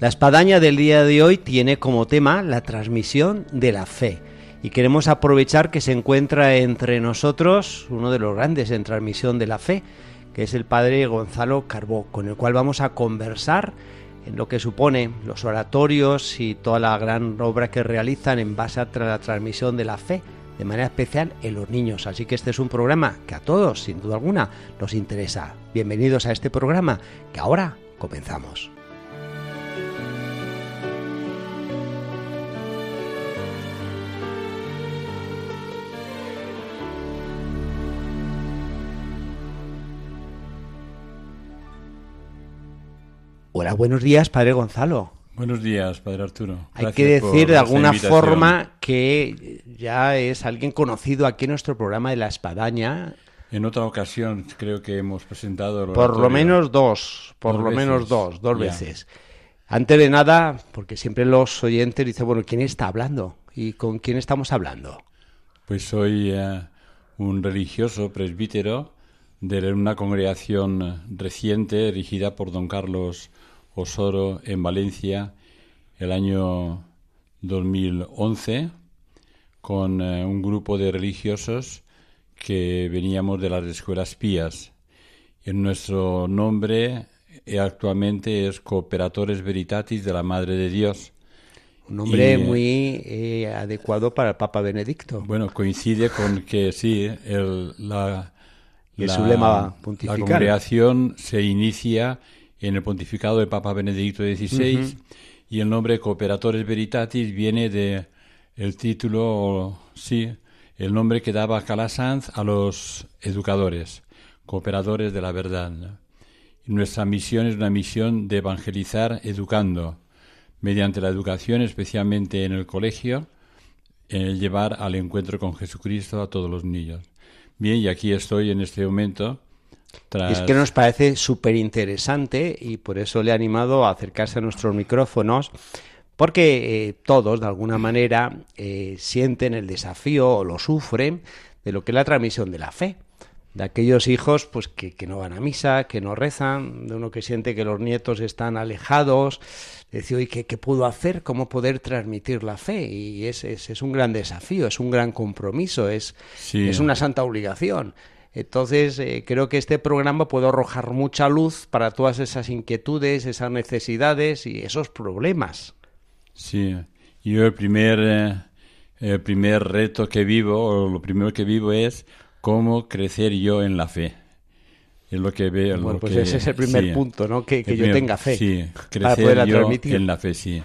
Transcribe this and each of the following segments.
La espadaña del día de hoy tiene como tema la transmisión de la fe y queremos aprovechar que se encuentra entre nosotros uno de los grandes en transmisión de la fe, que es el Padre Gonzalo Carbó, con el cual vamos a conversar en lo que supone los oratorios y toda la gran obra que realizan en base a la transmisión de la fe, de manera especial en los niños. Así que este es un programa que a todos, sin duda alguna, nos interesa. Bienvenidos a este programa que ahora comenzamos. Hola, buenos días, Padre Gonzalo. Buenos días, Padre Arturo. Hay que decir de alguna forma que ya es alguien conocido aquí en nuestro programa de La Espadaña. En otra ocasión creo que hemos presentado... Por lo menos dos, por lo menos dos, dos veces. Antes de nada, porque siempre los oyentes dicen, bueno, ¿quién está hablando? ¿Y con quién estamos hablando? Pues soy eh, un religioso presbítero de una congregación reciente dirigida por don Carlos Osoro en Valencia el año 2011 con eh, un grupo de religiosos que veníamos de las escuelas pías. En nuestro nombre eh, actualmente es Cooperatores Veritatis de la Madre de Dios. Un nombre muy eh, adecuado para el Papa Benedicto. Bueno, coincide con que sí, el, la, la, La congregación se inicia en el pontificado del Papa Benedicto XVI y el nombre Cooperatores Veritatis viene de el título, sí, el nombre que daba Calasanz a los educadores, cooperadores de la verdad. nuestra misión es una misión de evangelizar educando, mediante la educación, especialmente en el colegio, el llevar al encuentro con Jesucristo a todos los niños. Bien, y aquí estoy en este momento es que nos parece súper interesante y por eso le he animado a acercarse a nuestros micrófonos, porque eh, todos, de alguna manera, eh, sienten el desafío o lo sufren de lo que es la transmisión de la fe. De aquellos hijos pues que, no van a misa, que no rezan, de uno que siente que los nietos están alejados, decir, oye, ¿qué, puedo hacer? ¿Cómo poder transmitir la fe? Y es, es, un gran desafío, es un gran compromiso, es, es una santa obligación. Entonces, eh, creo que este programa puede arrojar mucha luz para todas esas inquietudes, esas necesidades y esos problemas. Sí, yo el primer, eh, el primer reto que vivo, o lo primero que vivo es cómo crecer yo en la fe. Es lo que veo. Bueno, pues ese es el primer punto, ¿no? Que, yo tenga fe. Sí, crecer yo en la fe, sí.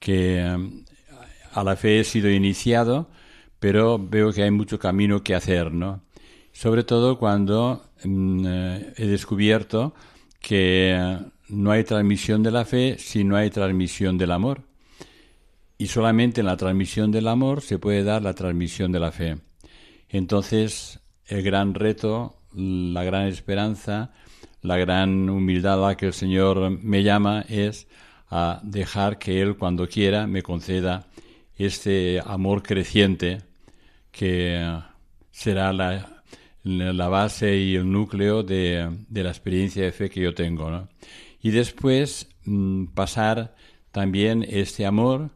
Que um, a la fe he sido iniciado, pero veo que hay mucho camino que hacer, ¿no? Sobre todo cuando mm, eh, he descubierto que no hay transmisión de la fe si no hay transmisión del amor. Y solamente en la transmisión del amor se puede dar la transmisión de la fe. Entonces, el gran reto, la gran esperanza, la gran humildad a la que el Señor me llama es a dejar que Él cuando quiera me conceda este amor creciente que será la la base y el núcleo de, la experiencia de fe que yo tengo. Y después mm, pasar también este amor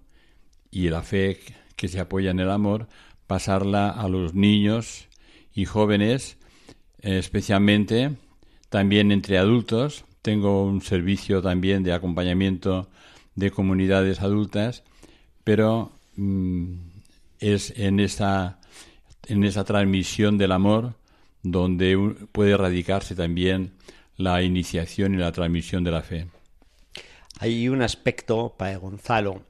y la fe que se apoya en el amor, pasarla a los niños y jóvenes, especialmente también entre adultos. Tengo un servicio también de acompañamiento de comunidades adultas, pero mm, es en esa, en esa transmisión del amor donde puede radicarse también la iniciación y la transmisión de la fe. Hay un aspecto, para Gonzalo,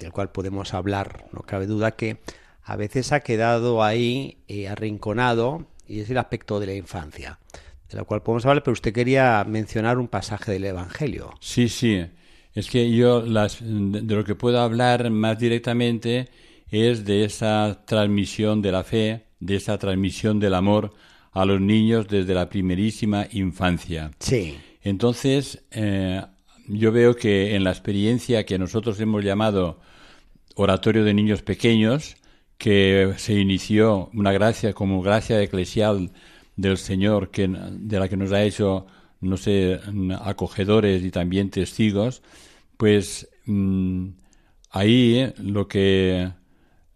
del cual podemos hablar, no cabe duda, que a veces ha quedado ahí eh, arrinconado y es el aspecto de la infancia, de la cual podemos hablar, pero usted quería mencionar un pasaje del Evangelio. Sí, sí. Es que yo las, de lo que puedo hablar más directamente es de esa transmisión de la fe, de esa transmisión del amor a los niños desde la primerísima infancia. Sí. Entonces, eh, yo veo que en la experiencia que nosotros hemos llamado Oratorio de Niños Pequeños, que se inició una gracia como gracia eclesial del Señor, que, de la que nos ha hecho, no sé, acogedores y también testigos, pues mm, ahí eh, lo que,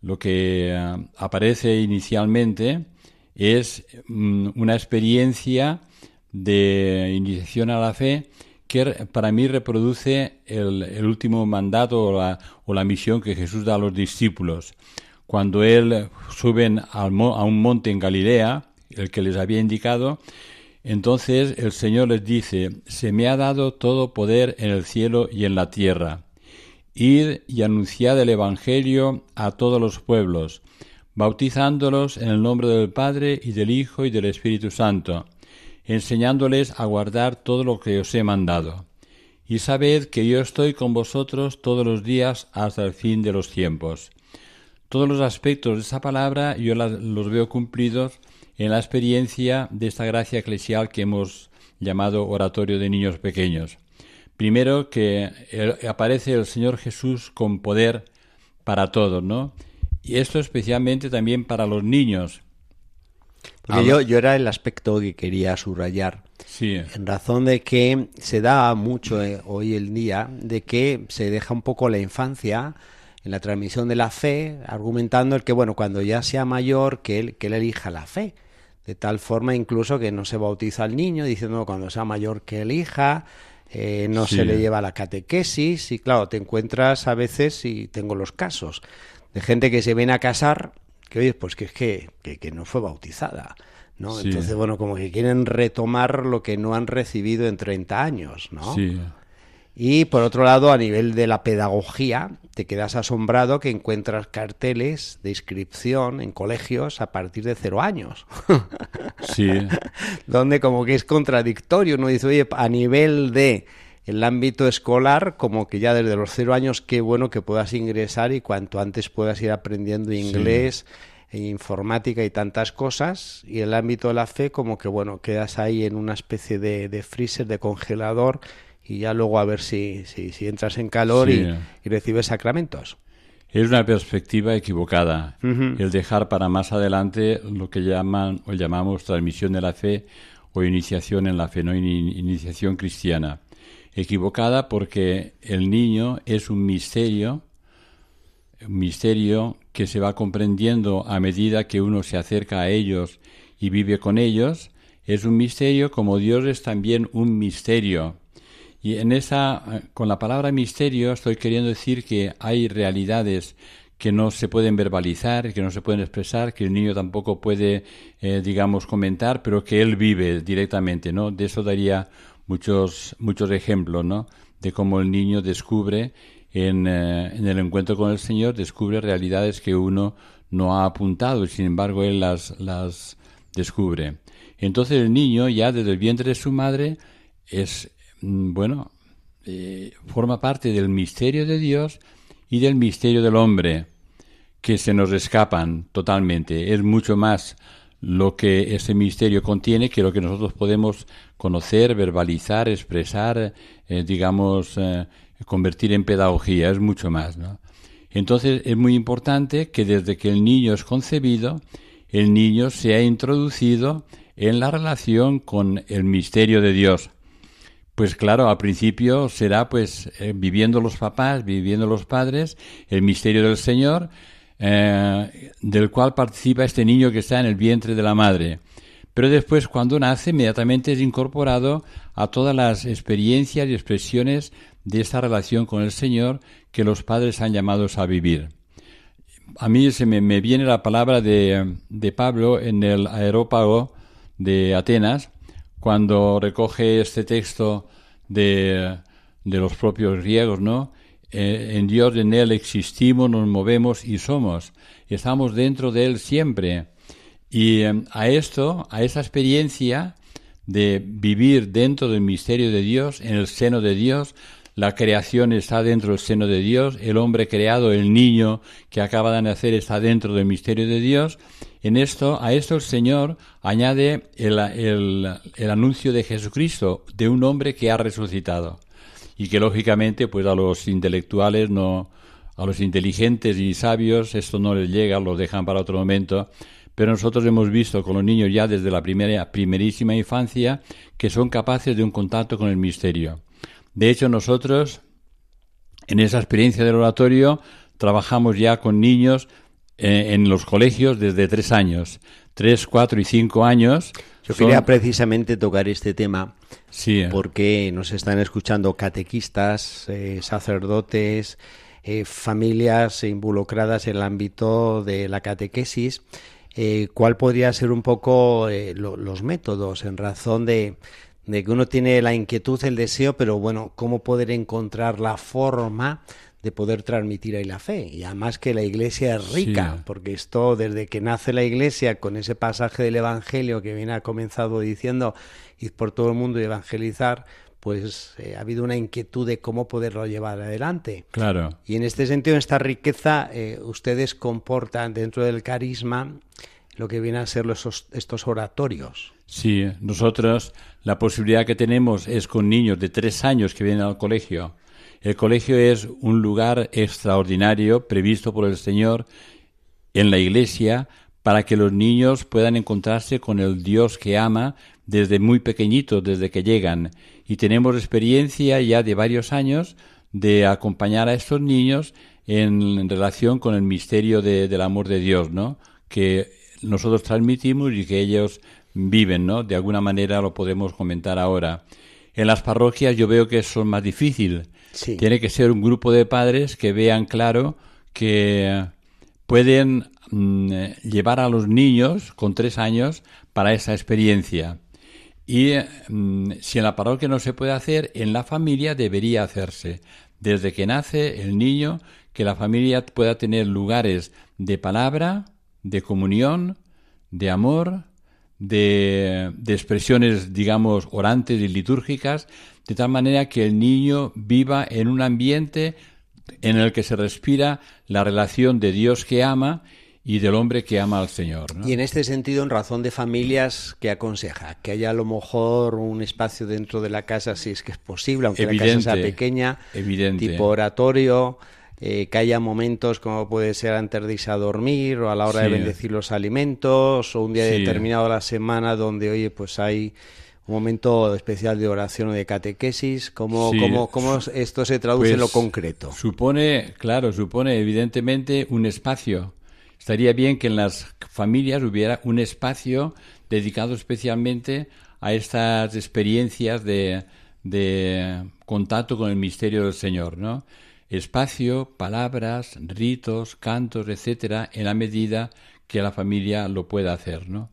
lo que eh, aparece inicialmente es mm, una experiencia de iniciación a la fe que para mí reproduce el, último mandato o la, o la, misión que Jesús da a los discípulos. Cuando él suben a un monte en Galilea, el que les había indicado, entonces el Señor les dice, se me ha dado todo poder en el cielo y en la tierra. Id y anunciad el Evangelio a todos los pueblos, bautizándolos en el nombre del Padre y del Hijo y del Espíritu Santo enseñándoles a guardar todo lo que os he mandado. Y sabed que yo estoy con vosotros todos los días hasta el fin de los tiempos. Todos los aspectos de esa palabra yo los veo cumplidos en la experiencia de esta gracia eclesial que hemos llamado oratorio de niños pequeños. Primero que aparece el Señor Jesús con poder para todos, ¿no? Y esto especialmente también para los niños, porque yo, yo era el aspecto que quería subrayar. Sí. En razón de que se da mucho eh, hoy el día de que se deja un poco la infancia en la transmisión de la fe, argumentando el que, bueno, cuando ya sea mayor, que él, que él elija la fe. De tal forma incluso que no se bautiza al niño, diciendo cuando sea mayor que elija, eh, no se le lleva la catequesis. Y claro, te encuentras a veces, y tengo los casos, de gente que se viene a casar que oye, pues que es que, que, no fue bautizada. ¿no? Entonces, bueno, como que quieren retomar lo que no han recibido en 30 años, ¿no? Sí. Y por otro lado, a nivel de la pedagogía, te quedas asombrado que encuentras carteles de inscripción en colegios a partir de cero años. Sí. Donde como que es contradictorio, uno dice, oye, a nivel de el ámbito escolar, como que ya desde los cero años, qué bueno que puedas ingresar y cuanto antes puedas ir aprendiendo inglés, e informática y tantas cosas. Y el ámbito de la fe, como que bueno, quedas ahí en una especie de, de freezer, de congelador, y ya luego a ver si, si, si entras en calor y, recibes sacramentos. Es una perspectiva equivocada el dejar para más adelante lo que llaman o llamamos transmisión de la fe o iniciación en la fe, no iniciación cristiana equivocada porque el niño es un misterio, un misterio que se va comprendiendo a medida que uno se acerca a ellos y vive con ellos, es un misterio como Dios es también un misterio. Y en esa, con la palabra misterio estoy queriendo decir que hay realidades que no se pueden verbalizar, que no se pueden expresar, que el niño tampoco puede, eh, digamos, comentar, pero que él vive directamente, ¿no? De eso daría muchos, muchos ejemplos, ¿no? De cómo el niño descubre en, eh, en, el encuentro con el Señor, descubre realidades que uno no ha apuntado y sin embargo él las, las descubre. Entonces el niño ya desde el vientre de su madre es, mm, bueno, eh, forma parte del misterio de Dios y del misterio del hombre, que se nos escapan totalmente. Es mucho más lo que ese misterio contiene que lo que nosotros podemos conocer, verbalizar, expresar, eh, digamos, eh, convertir en pedagogía, es mucho más, ¿no? Entonces es muy importante que desde que el niño es concebido, el niño se ha introducido en la relación con el misterio de Dios. Pues claro, al principio será pues eh, viviendo los papás, viviendo los padres, el misterio del Señor, eh, del cual participa este niño que está en el vientre de la madre. Pero después, cuando nace, inmediatamente es incorporado a todas las experiencias y expresiones de esta relación con el Señor que los padres han llamados a vivir. A mí se me, viene la palabra de, de, Pablo en el aerópago de Atenas, cuando recoge este texto de, de los propios griegos, ¿no? Eh, en Dios, en Él existimos, nos movemos y somos. estamos dentro de Él siempre. Y em, a esto, a esa experiencia de vivir dentro del misterio de Dios, en el seno de Dios, la creación está dentro del seno de Dios, el hombre creado, el niño que acaba de nacer está dentro del misterio de Dios. En esto, a esto el Señor añade el, el anuncio de Jesucristo, de un hombre que ha resucitado. Y que lógicamente, pues a los intelectuales no, a los inteligentes y sabios esto no les llega, lo dejan para otro momento, pero nosotros hemos visto con los niños ya desde la primera, primerísima infancia que son capaces de un contacto con el misterio. De hecho, nosotros, en esa experiencia del oratorio, trabajamos ya con niños eh, en los colegios desde tres años, tres, cuatro y cinco años. Yo quería precisamente tocar este tema sí. porque nos están escuchando catequistas, eh, sacerdotes, eh, familias involucradas en el ámbito de la catequesis, eh, ¿cuál podría ser un poco eh, los métodos en razón de, de que uno tiene la inquietud, el deseo, pero bueno, cómo poder encontrar la forma de poder transmitir ahí la fe. Y además que la iglesia es rica, porque esto desde que nace la iglesia, con ese pasaje del Evangelio que viene ha comenzado diciendo, ir por todo el mundo y evangelizar, pues eh, ha habido una inquietud de cómo poderlo llevar adelante. Claro. Y en este sentido, en esta riqueza, eh, ustedes comportan dentro del carisma lo que vienen a ser los, estos oratorios. Sí, nosotros la posibilidad que tenemos es con niños de tres años que vienen al colegio. El colegio es un lugar extraordinario previsto por el Señor en la iglesia para que los niños puedan encontrarse con el Dios que ama desde muy pequeñitos, desde que llegan y tenemos experiencia ya de varios años de acompañar a estos niños en, relación con el misterio del amor de Dios, ¿no? Que nosotros transmitimos y que ellos viven, ¿no? De alguna manera lo podemos comentar ahora. En las parroquias yo veo que eso es más difícil. Tiene que ser un grupo de padres que vean claro que pueden mm, llevar a los niños con tres años para esa experiencia. Y mm, si en la parroquia no se puede hacer, en la familia debería hacerse. Desde que nace el niño, que la familia pueda tener lugares de palabra, de comunión, de amor, de, de, expresiones, digamos, orantes y litúrgicas, de tal manera que el niño viva en un ambiente en el que se respira la relación de Dios que ama y del hombre que ama al Señor. Y en este sentido, en razón de familias, ¿qué aconseja? Que haya a lo mejor un espacio dentro de la casa, si es que es posible, aunque la casa sea pequeña, tipo oratorio, eh, que haya momentos como puede ser antes de irse a dormir o a la hora de bendecir los alimentos o un día determinado de la semana donde, oye, pues hay un momento especial de oración o de catequesis. ¿Cómo, cómo, esto se traduce en lo pues concreto? Supone, claro, supone evidentemente un espacio estaría bien que en las familias hubiera un espacio dedicado especialmente a estas experiencias de, contacto con el misterio del Señor, ¿no? Espacio, palabras, ritos, cantos, etcétera, en la medida que la familia lo pueda hacer, ¿no?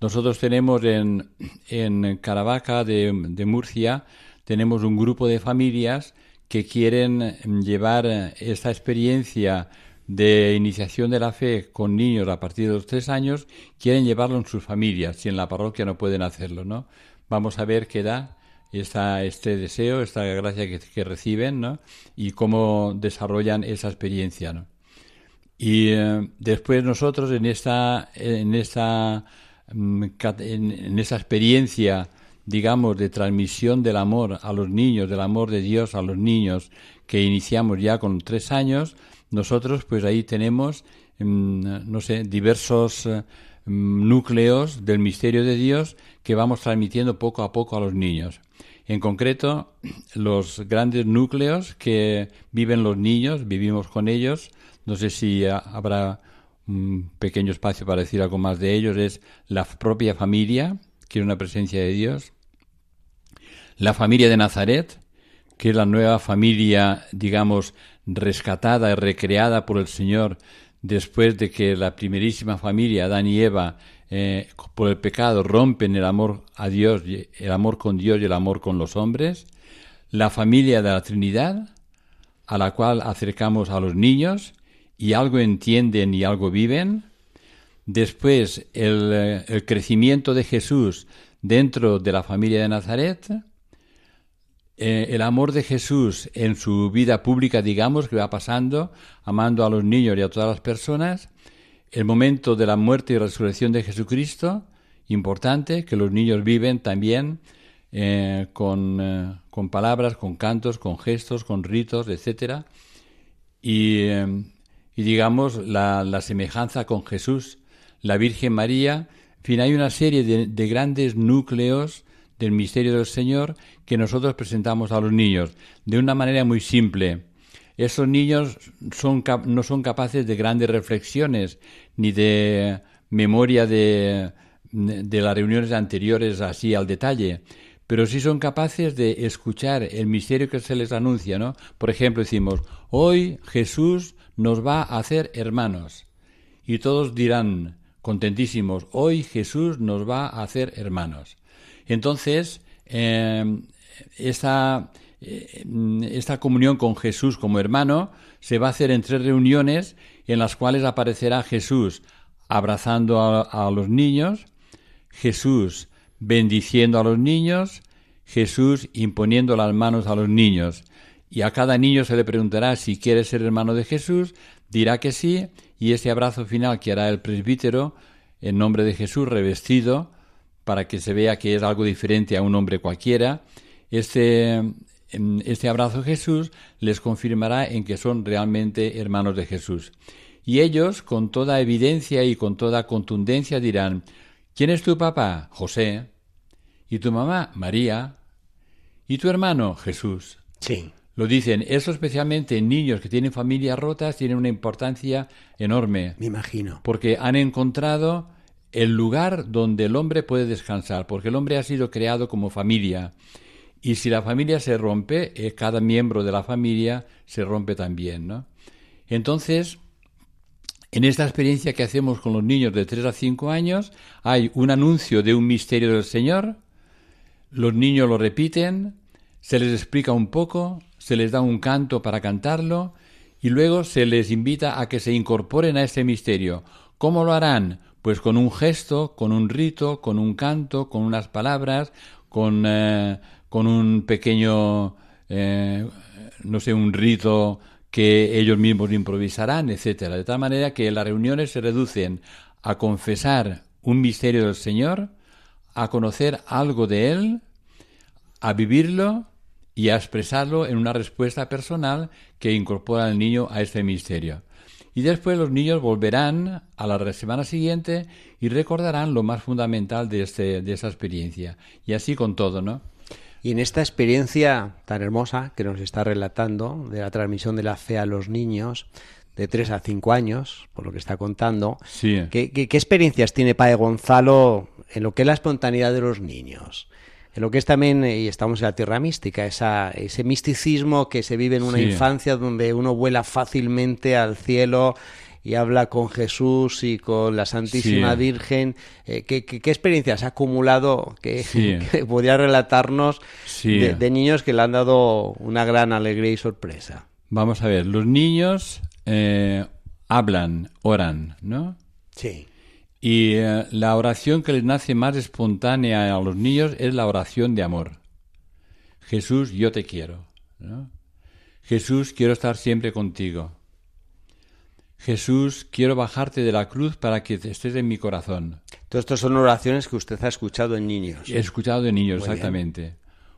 Nosotros tenemos en, en Caravaca de, Murcia, tenemos un grupo de familias que quieren llevar esta experiencia de iniciación de la fe con niños a partir de los tres años quieren llevarlo en sus familias si en la parroquia no pueden hacerlo, ¿no? Vamos a ver qué da esta, este deseo, esta gracia que, reciben, ¿no? Y cómo desarrollan esa experiencia, ¿no? Y eh, después nosotros en esta, en esta, mm, en esa experiencia, digamos, de transmisión del amor a los niños, del amor de Dios a los niños, que iniciamos ya con tres años, nosotros pues ahí tenemos, mm, no sé, diversos eh, mm, núcleos del misterio de Dios que vamos transmitiendo poco a poco a los niños. En concreto, los grandes núcleos que viven los niños, vivimos con ellos, no sé si habrá un pequeño espacio para decir algo más de ellos, es la propia familia, que es una presencia de Dios, la familia de Nazaret, que es la nueva familia, digamos, rescatada y recreada por el Señor después de que la primerísima familia, Adán y Eva, eh, por el pecado rompen el amor a Dios, el amor con Dios y el amor con los hombres, la familia de la Trinidad, a la cual acercamos a los niños y algo entienden y algo viven, después el, eh, crecimiento de Jesús dentro de la familia de Nazaret, eh, el amor de Jesús en su vida pública, digamos, que va pasando, amando a los niños y a todas las personas, el momento de la muerte y resurrección de Jesucristo, importante, que los niños viven también eh, con, eh, con, palabras, con cantos, con gestos, con ritos, etc. Y, y digamos, la, semejanza con Jesús, la Virgen María, en fin, hay una serie de grandes núcleos del misterio del Señor que nosotros presentamos a los niños de una manera muy simple. Esos niños no son capaces de grandes reflexiones ni de memoria de, de las reuniones anteriores así al detalle, pero sí son capaces de escuchar el misterio que se les anuncia, ¿no? Por ejemplo, decimos, hoy Jesús nos va a hacer hermanos. Y todos dirán, contentísimos, hoy Jesús nos va a hacer hermanos. Entonces, eh, esta comunión con Jesús como hermano se va a hacer en tres reuniones en las cuales aparecerá Jesús abrazando a, los niños, Jesús bendiciendo a los niños, Jesús imponiendo las manos a los niños. Y a cada niño se le preguntará si quiere ser hermano de Jesús, dirá que sí, y ese abrazo final que hará el presbítero en nombre de Jesús revestido para que se vea que es algo diferente a un hombre cualquiera, este, este abrazo de Jesús les confirmará en que son realmente hermanos de Jesús. Y ellos, con toda evidencia y con toda contundencia, dirán, ¿quién es tu papá? José. ¿Y tu mamá? María. ¿Y tu hermano? Jesús. Sí. Lo dicen, eso especialmente en niños que tienen familias rotas tiene una importancia enorme. Me imagino. Porque han encontrado el lugar donde el hombre puede descansar, porque el hombre ha sido creado como familia. Y si la familia se rompe, eh, cada miembro de la familia se rompe también, ¿no? Entonces, en esta experiencia que hacemos con los niños de 3 a 5 años, hay un anuncio de un misterio del Señor, los niños lo repiten, se les explica un poco, se les da un canto para cantarlo, y luego se les invita a que se incorporen a ese misterio. ¿Cómo lo harán? Pues con un gesto, con un rito, con un canto, con unas palabras, con, eh, con un pequeño, eh, no sé, un rito que ellos mismos improvisarán, etcétera. De tal manera que las reuniones se reducen a confesar un misterio del Señor, a conocer algo de Él, a vivirlo y a expresarlo en una respuesta personal que incorpora al niño a este misterio. Y después los niños volverán a la semana siguiente y recordarán lo más fundamental de, este, de esa experiencia. Y así con todo, ¿no? Y en esta experiencia tan hermosa que nos está relatando de la transmisión de la fe a los niños, de 3 a 5 años, por lo que está contando, sí. ¿qué, qué, experiencias tiene Padre Gonzalo en lo que es la espontaneidad de los niños? En lo que es también, y estamos en la tierra mística, esa, ese misticismo que se vive en una infancia donde uno vuela fácilmente al cielo y habla con Jesús y con la Santísima Virgen. Eh, ¿qué, experiencias ha acumulado que, podría relatarnos de, niños que le han dado una gran alegría y sorpresa? Vamos a ver, los niños eh, hablan, oran, ¿no? Sí. Y eh, la oración que les nace más espontánea a los niños es la oración de amor. Jesús, yo te quiero. Jesús, quiero estar siempre contigo. Jesús, quiero bajarte de la cruz para que estés en mi corazón. Todas estas son oraciones que usted ha escuchado en niños. He escuchado en niños, exactamente.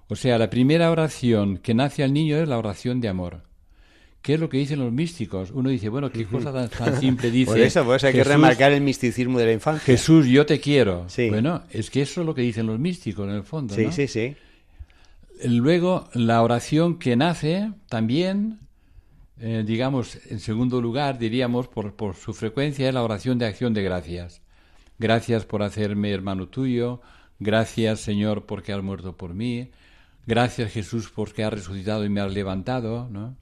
O sea, la primera oración que nace al niño es la oración de amor. ¿Qué es lo que dicen los místicos? Uno dice, bueno, qué cosa tan, simple dice. Por eso, pues hay que remarcar el misticismo de la infancia. Jesús, yo te quiero. Bueno, es que eso es lo que dicen los místicos en el fondo. Sí, sí, sí. Luego, la oración que nace también, eh, digamos, en segundo lugar, diríamos, por, por su frecuencia, es la oración de acción de gracias. Gracias por hacerme hermano tuyo. Gracias, Señor, porque has muerto por mí. Gracias, Jesús, porque has resucitado y me has levantado, ¿no?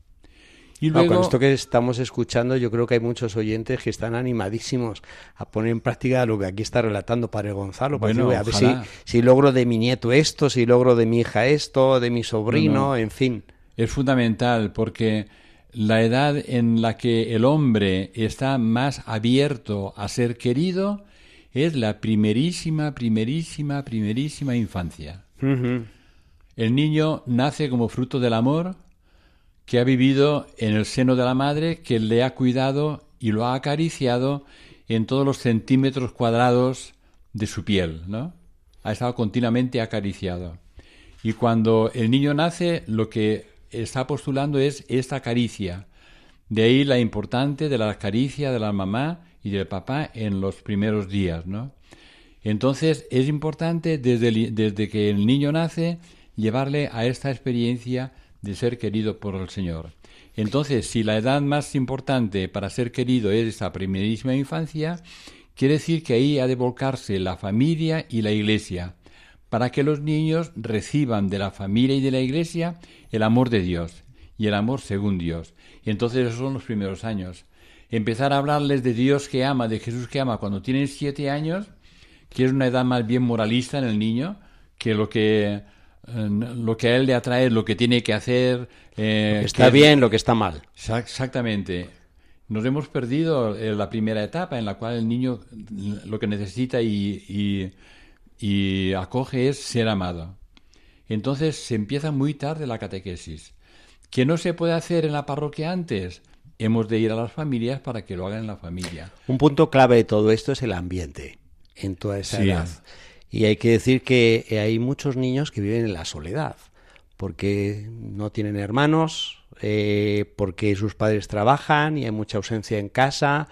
Y luego... con esto que estamos escuchando, yo creo que hay muchos oyentes que están animadísimos a poner en práctica lo que aquí está relatando Padre Gonzalo. Bueno, a ver si, logro de mi nieto esto, si logro de mi hija esto, de mi sobrino, en fin. Es fundamental porque la edad en la que el hombre está más abierto a ser querido es la primerísima, primerísima, primerísima infancia. el niño nace como fruto del amor que ha vivido en el seno de la madre, que le ha cuidado y lo ha acariciado en todos los centímetros cuadrados de su piel, ¿no? Ha estado continuamente acariciado. Y cuando el niño nace, lo que está postulando es esta caricia. De ahí la importante de la caricia de la mamá y del papá en los primeros días, ¿no? Entonces es importante desde, desde que el niño nace llevarle a esta experiencia de ser querido por el Señor. Entonces, si la edad más importante para ser querido es esa primerísima infancia, quiere decir que ahí ha de volcarse la familia y la iglesia, para que los niños reciban de la familia y de la iglesia el amor de Dios y el amor según Dios. Y entonces esos son los primeros años. Empezar a hablarles de Dios que ama, de Jesús que ama, cuando tienen siete años, que es una edad más bien moralista en el niño, que lo que eh, lo que a él le atrae lo que tiene que hacer. Eh, está bien, lo que está mal. Exactamente. Nos hemos perdido eh, la primera etapa en la cual el niño lo que necesita y, y acoge es ser amado. Entonces se empieza muy tarde la catequesis. ¿Que no se puede hacer en la parroquia antes? Hemos de ir a las familias para que lo hagan en la familia. Un punto clave de todo esto es el ambiente en toda esa edad. Y hay que decir que hay muchos niños que viven en la soledad, porque no tienen hermanos, eh, porque sus padres trabajan y hay mucha ausencia en casa,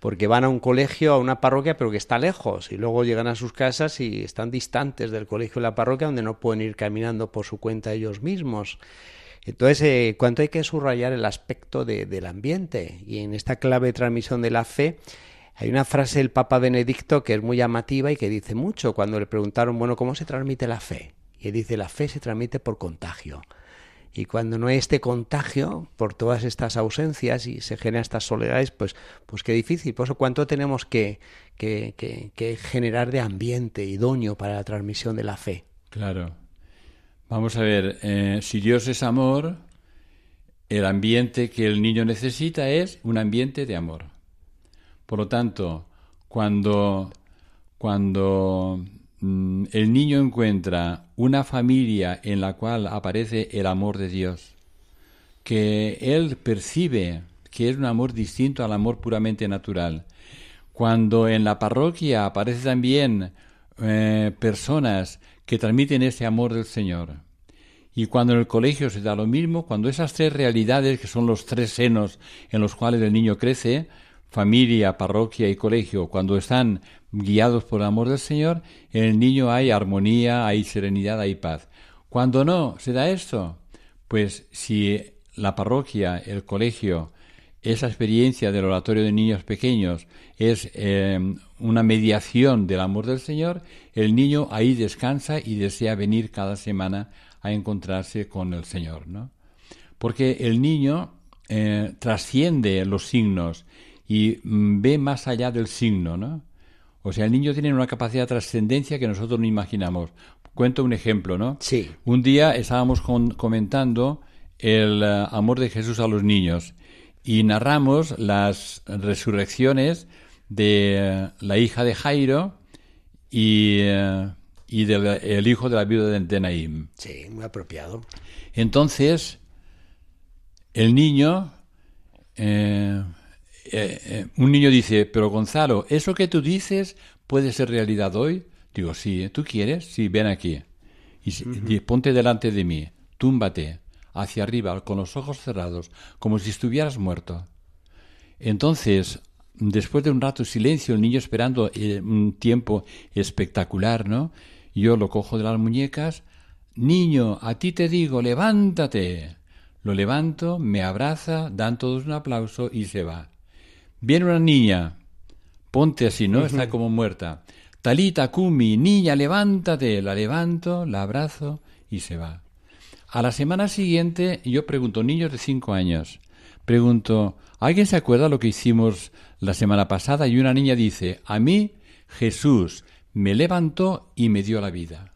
porque van a un colegio, a una parroquia, pero que está lejos, y luego llegan a sus casas y están distantes del colegio y la parroquia, donde no pueden ir caminando por su cuenta ellos mismos. Entonces, eh, ¿cuánto hay que subrayar el aspecto del ambiente? Y en esta clave de transmisión de la fe, hay una frase del Papa Benedicto que es muy llamativa y que dice mucho cuando le preguntaron, bueno, ¿cómo se transmite la fe? Y él dice, la fe se transmite por contagio. Y cuando no hay este contagio por todas estas ausencias y se generan estas soledades, pues, pues qué difícil. Por eso, ¿cuánto tenemos que, que, que, generar de ambiente idóneo para la transmisión de la fe? Claro. Vamos a ver, eh, si Dios es amor, el ambiente que el niño necesita es un ambiente de amor. Por lo tanto, cuando, cuando el niño encuentra una familia en la cual aparece el amor de Dios, que él percibe que es un amor distinto al amor puramente natural, cuando en la parroquia aparecen también eh, personas que transmiten ese amor del Señor, y cuando en el colegio se da lo mismo, cuando esas tres realidades, que son los tres senos en los cuales el niño crece, familia, parroquia y colegio, cuando están guiados por el amor del Señor, en el niño hay armonía, hay serenidad, hay paz. Cuando no se da esto, pues si la parroquia, el colegio, esa experiencia del oratorio de niños pequeños es eh, una mediación del amor del Señor, el niño ahí descansa y desea venir cada semana a encontrarse con el Señor, ¿no? Porque el niño eh, trasciende los signos y mm, ve más allá del signo, ¿no? O sea, el niño tiene una capacidad de trascendencia que nosotros no imaginamos. Cuento un ejemplo, ¿no? Sí. Un día estábamos comentando el eh, amor de Jesús a los niños y narramos las resurrecciones de eh, la hija de Jairo y, eh, y del hijo de la viuda de Naim. Sí, muy apropiado. Entonces, el niño eh, eh, un niño dice, pero Gonzalo, ¿eso que tú dices puede ser realidad hoy? Digo, sí, ¿tú quieres? Sí, ven aquí. Y, ponte delante de mí, túmbate hacia arriba con los ojos cerrados, como si estuvieras muerto. Entonces, después de un rato de silencio, el niño esperando eh, un tiempo espectacular, ¿no? Yo lo cojo de las muñecas, niño, a ti te digo, levántate. Lo levanto, me abraza, dan todos un aplauso y se va. Viene una niña, ponte así, ¿no? Está como muerta. Talita, Kumi, niña, levántate. La levanto, la abrazo y se va. A la semana siguiente yo pregunto, niños de cinco años, pregunto, ¿alguien se acuerda lo que hicimos la semana pasada? Y una niña dice, a mí Jesús me levantó y me dio la vida.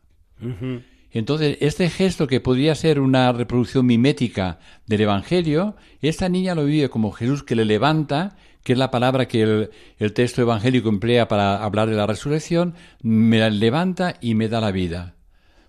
Entonces, este gesto que podría ser una reproducción mimética del Evangelio, esta niña lo vive como Jesús que le levanta que es la palabra que el, texto evangélico emplea para hablar de la resurrección, me levanta y me da la vida.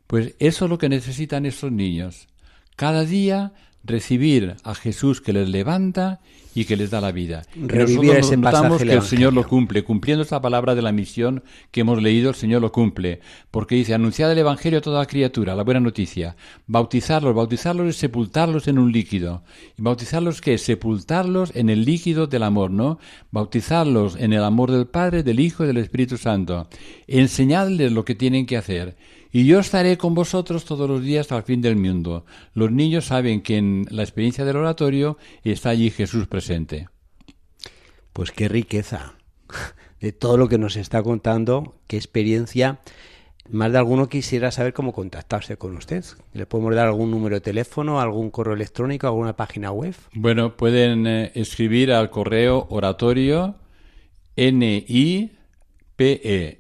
Pues eso es lo que necesitan estos niños. Cada día recibir a Jesús que les levanta y que les da la vida. Revivir notamos que el Señor lo cumple, cumpliendo esta palabra de la misión que hemos leído, el Señor lo cumple, porque dice, anunciad el Evangelio a toda criatura, la buena noticia, bautizarlos, bautizarlos y sepultarlos en un líquido. ¿Y bautizarlos qué? Sepultarlos en el líquido del amor, ¿no? Bautizarlos en el amor del Padre, del Hijo y del Espíritu Santo. Enseñadles lo que tienen que hacer. Y yo estaré con vosotros todos los días hasta el fin del mundo. Los niños saben que en la experiencia del oratorio está allí Jesús presente. Pues qué riqueza de todo lo que nos está contando, qué experiencia. Más de alguno quisiera saber cómo contactarse con usted. ¿Le podemos dar algún número de teléfono, algún correo electrónico, alguna página web? Bueno, pueden eh, escribir al correo oratorio N-I-P-E,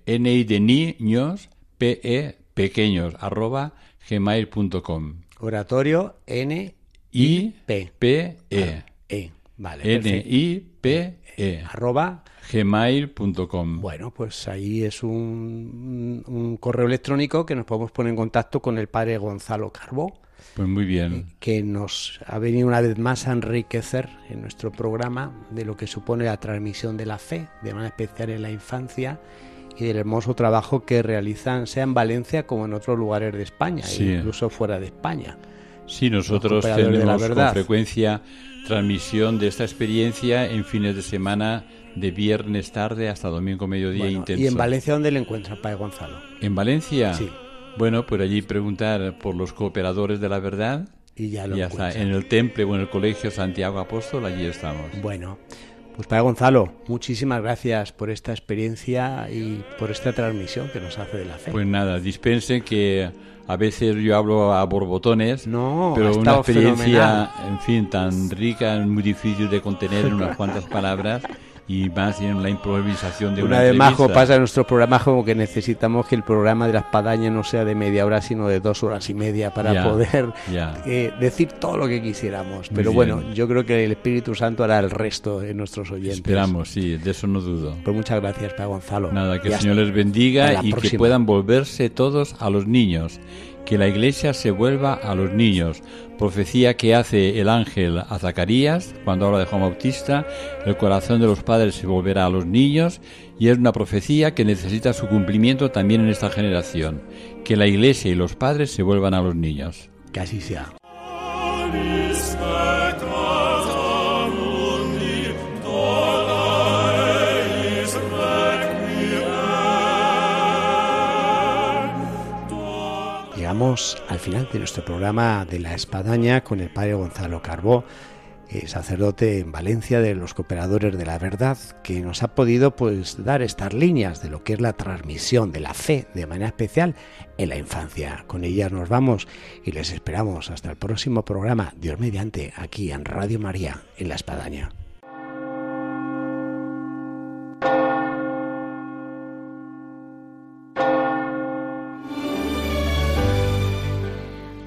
N-I de niños, P-E pequeños arroba gmail.com. Oratorio N I P P E. E. Vale. N I P E. Arroba gmail.com. Bueno, pues ahí es un, un, correo electrónico que nos podemos poner en contacto con el padre Gonzalo Carbó. Pues muy bien. Eh, que nos ha venido una vez más a enriquecer en nuestro programa de lo que supone la transmisión de la fe, de manera especial en la infancia y del hermoso trabajo que realizan, sea en Valencia como en otros lugares de España, incluso fuera de España. Sí, nosotros tenemos con frecuencia transmisión de esta experiencia en fines de semana de viernes tarde hasta domingo mediodía intenso. ¿Y en Valencia dónde le encuentran, Padre Gonzalo? ¿En Valencia? Sí. Bueno, por allí preguntar por los cooperadores de la verdad. Y ya lo está. En el temple o en el colegio Santiago Apóstol, allí estamos. Bueno, pues Padre Gonzalo, muchísimas gracias por esta experiencia y por esta transmisión que nos hace de la fe. Pues nada, dispensen que a veces yo hablo a borbotones, no, pero una experiencia, en fin, tan rica, muy difícil de contener en unas cuantas palabras y más en la improvisación de una, una vez más pasa en nuestro programa como que necesitamos que el programa de la espadaña no sea de media hora sino de dos horas y media para poder eh, decir todo lo que quisiéramos. Pero bueno yo creo que el Espíritu Santo hará el resto de nuestros oyentes. Esperamos sí de eso no dudo. Pues muchas gracias para Gonzalo. Nada que el Señor les bendiga y que puedan volverse todos a los niños que la iglesia se vuelva a los niños. Profecía que hace el ángel a Zacarías cuando habla de Juan Bautista, el corazón de los padres se volverá a los niños y es una profecía que necesita su cumplimiento también en esta generación, que la iglesia y los padres se vuelvan a los niños. Que así sea. Al final de nuestro programa de la espadaña con el padre Gonzalo Carbó, sacerdote en Valencia de los cooperadores de la verdad, que nos ha podido pues dar estas líneas de lo que es la transmisión de la fe de manera especial en la infancia. Con ellas nos vamos y les esperamos hasta el próximo programa, Dios mediante, aquí en Radio María, en la espadaña.